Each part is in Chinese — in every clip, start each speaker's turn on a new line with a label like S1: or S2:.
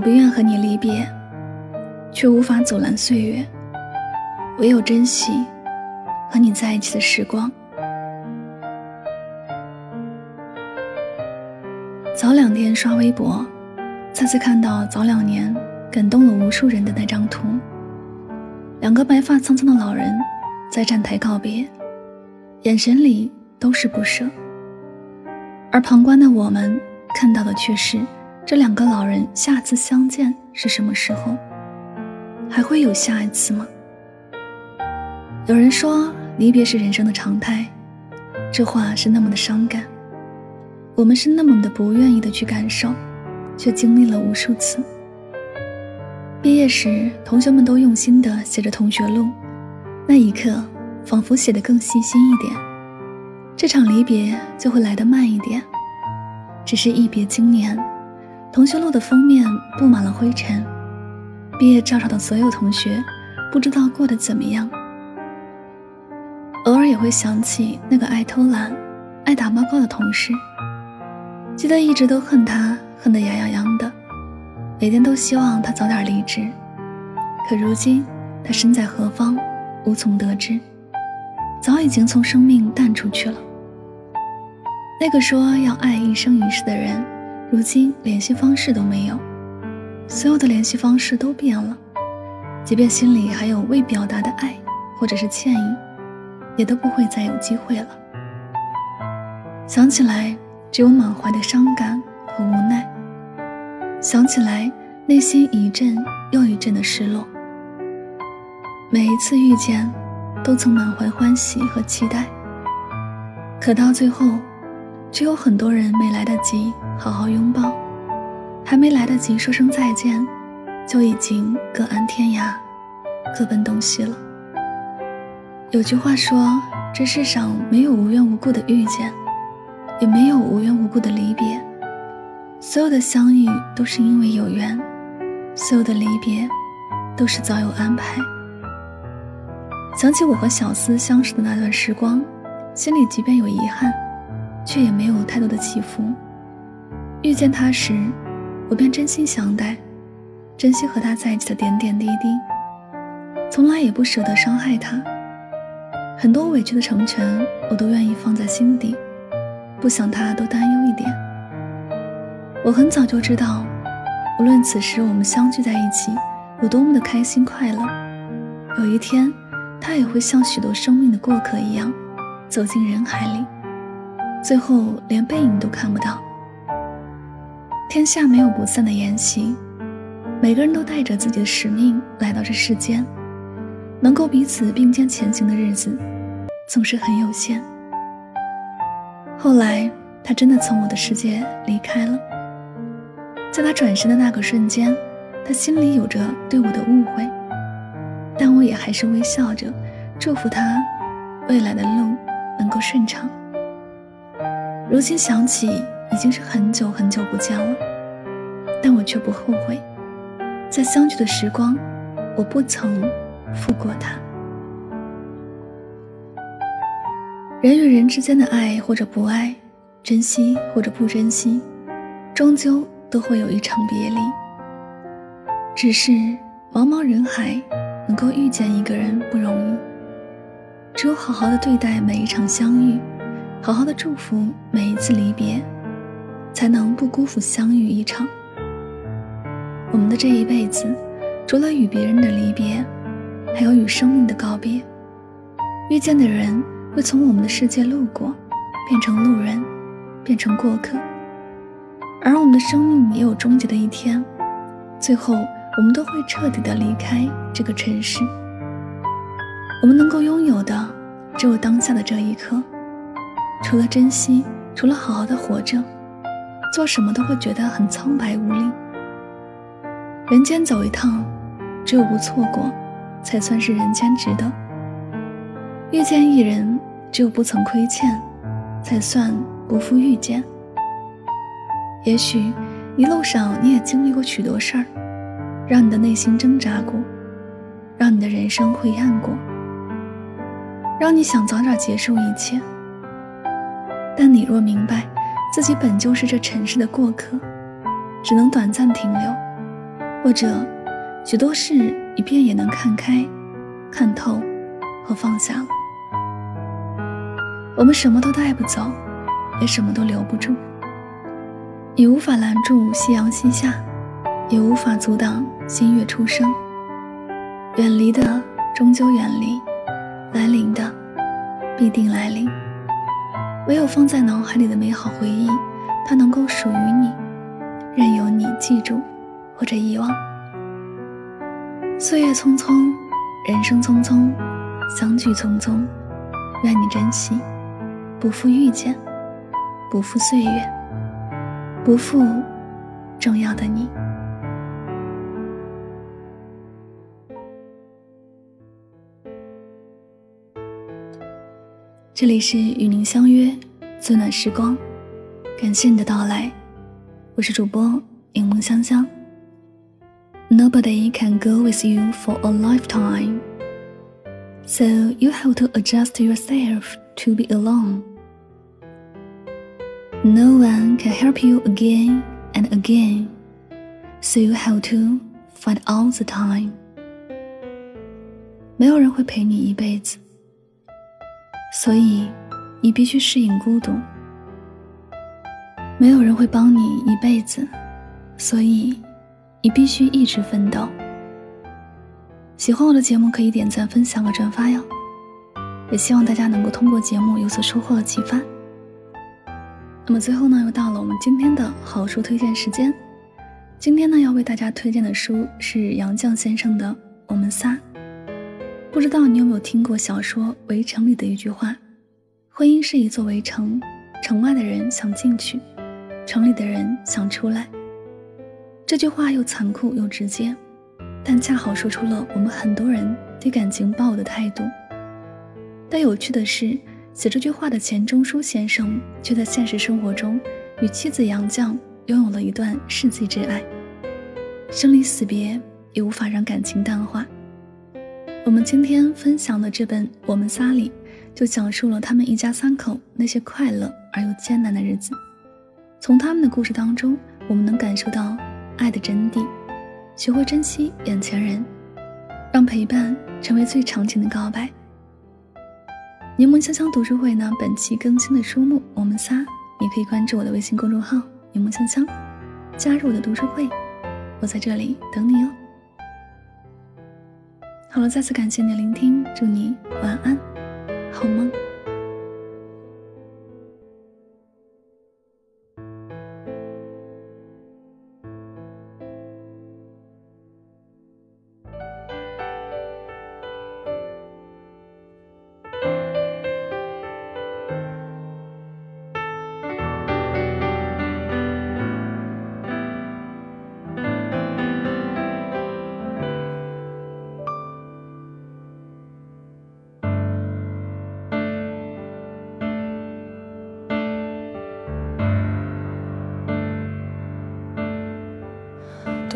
S1: 我不愿和你离别，却无法阻拦岁月。唯有珍惜和你在一起的时光。早两天刷微博，再次看到早两年感动了无数人的那张图：两个白发苍苍的老人在站台告别，眼神里都是不舍。而旁观的我们看到的却是。这两个老人下次相见是什么时候？还会有下一次吗？有人说离别是人生的常态，这话是那么的伤感。我们是那么的不愿意的去感受，却经历了无数次。毕业时，同学们都用心的写着同学录，那一刻仿佛写得更细心一点。这场离别就会来得慢一点，只是一别经年。同学录的封面布满了灰尘，毕业照上的所有同学不知道过得怎么样。偶尔也会想起那个爱偷懒、爱打报告的同事，记得一直都恨他，恨得牙痒痒的，每天都希望他早点离职。可如今他身在何方，无从得知，早已经从生命淡出去了。那个说要爱一生一世的人。如今联系方式都没有，所有的联系方式都变了，即便心里还有未表达的爱或者是歉意，也都不会再有机会了。想起来，只有满怀的伤感和无奈；想起来，内心一阵又一阵的失落。每一次遇见，都曾满怀欢喜和期待，可到最后。只有很多人没来得及好好拥抱，还没来得及说声再见，就已经各安天涯，各奔东西了。有句话说：“这世上没有无缘无故的遇见，也没有无缘无故的离别。所有的相遇都是因为有缘，所有的离别都是早有安排。”想起我和小思相识的那段时光，心里即便有遗憾。却也没有太多的起伏。遇见他时，我便真心相待，珍惜和他在一起的点点滴滴，从来也不舍得伤害他。很多委屈的成全，我都愿意放在心底，不想他多担忧一点。我很早就知道，无论此时我们相聚在一起有多么的开心快乐，有一天，他也会像许多生命的过客一样，走进人海里。最后连背影都看不到。天下没有不散的筵席，每个人都带着自己的使命来到这世间，能够彼此并肩前行的日子，总是很有限。后来，他真的从我的世界离开了。在他转身的那个瞬间，他心里有着对我的误会，但我也还是微笑着，祝福他未来的路能够顺畅。如今想起，已经是很久很久不见了，但我却不后悔，在相聚的时光，我不曾负过他。人与人之间的爱或者不爱，珍惜或者不珍惜，终究都会有一场别离。只是茫茫人海，能够遇见一个人不容易，只有好好的对待每一场相遇。好好的祝福每一次离别，才能不辜负相遇一场。我们的这一辈子，除了与别人的离别，还有与生命的告别。遇见的人会从我们的世界路过，变成路人，变成过客。而我们的生命也有终结的一天，最后我们都会彻底的离开这个城市。我们能够拥有的，只有当下的这一刻。除了珍惜，除了好好的活着，做什么都会觉得很苍白无力。人间走一趟，只有不错过，才算是人间值得。遇见一人，只有不曾亏欠，才算不负遇见。也许一路上你也经历过许多事儿，让你的内心挣扎过，让你的人生灰暗过，让你想早点结束一切。但你若明白，自己本就是这尘世的过客，只能短暂停留，或者许多事一遍也能看开、看透和放下了。我们什么都带不走，也什么都留不住。你无法拦住夕阳西下，也无法阻挡新月初升。远离的终究远离，来临的必定来临。唯有放在脑海里的美好回忆，它能够属于你，任由你记住或者遗忘。岁月匆匆，人生匆匆，相聚匆匆，愿你珍惜，不负遇见，不负岁月，不负重要的你。这里是与您相约最暖时光，感谢你的到来，我是主播柠檬香香。Nobody can go with you for a lifetime, so you have to adjust yourself to be alone. No one can help you again and again, so you have to fight all the time. 没有人会陪你一辈子。 所以，你必须适应孤独。没有人会帮你一辈子，所以你必须一直奋斗。喜欢我的节目，可以点赞、分享和转发哟。也希望大家能够通过节目有所收获和启发。那么最后呢，又到了我们今天的好书推荐时间。今天呢，要为大家推荐的书是杨绛先生的《我们仨》。不知道你有没有听过小说《围城》里的一句话：“婚姻是一座围城，城外的人想进去，城里的人想出来。”这句话又残酷又直接，但恰好说出了我们很多人对感情抱有的态度。但有趣的是，写这句话的钱钟书先生却在现实生活中与妻子杨绛拥有了一段世纪之爱，生离死别也无法让感情淡化。我们今天分享的这本《我们仨》里，就讲述了他们一家三口那些快乐而又艰难的日子。从他们的故事当中，我们能感受到爱的真谛，学会珍惜眼前人，让陪伴成为最长情的告白。柠檬香香读书会呢，本期更新的书目《我们仨》，你可以关注我的微信公众号“柠檬香香”，加入我的读书会，我在这里等你哦。好了，再次感谢你的聆听，祝你晚安，好梦。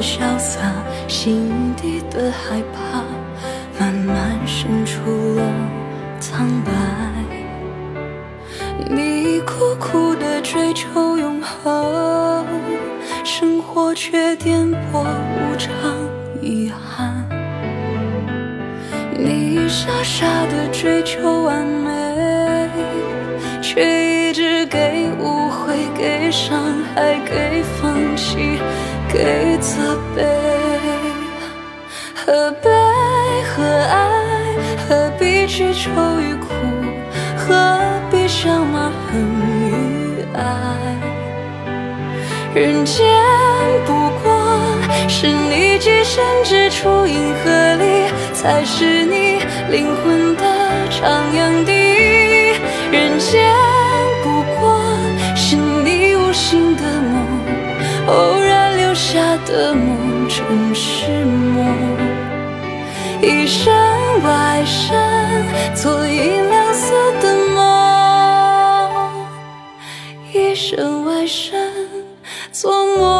S2: 潇洒，心底的害怕，慢慢渗出了苍白。你苦苦的追求永恒。生活却颠簸无常，遗憾。你傻傻的追求完美，却一直给误会、给伤害、给放弃、给责备。何悲何爱？何必去愁与苦？何必想骂恨与爱？人间不过是你寄身之处，银河里才是你灵魂的徜徉地。人间一身外身，做银亮色的梦。一身外身。做梦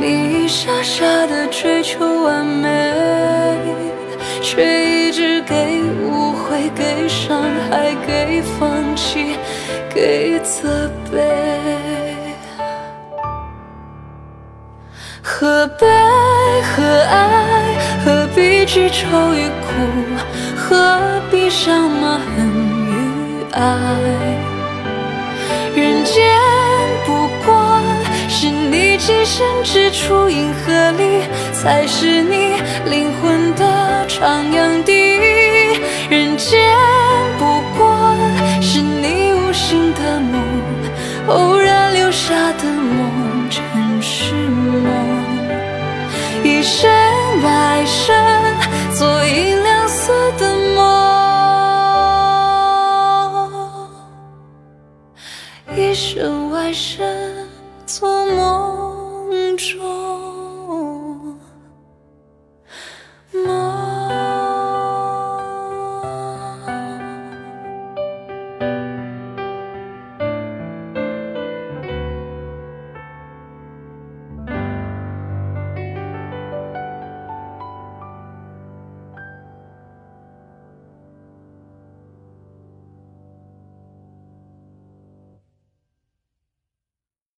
S2: 你傻傻的追求完美，却一直给误会、给伤害、给放弃、给责备。何悲何爱？何必去愁与苦？何必想骂恨与爱？人间你寄身之处，银河里才是你灵魂的徜徉地。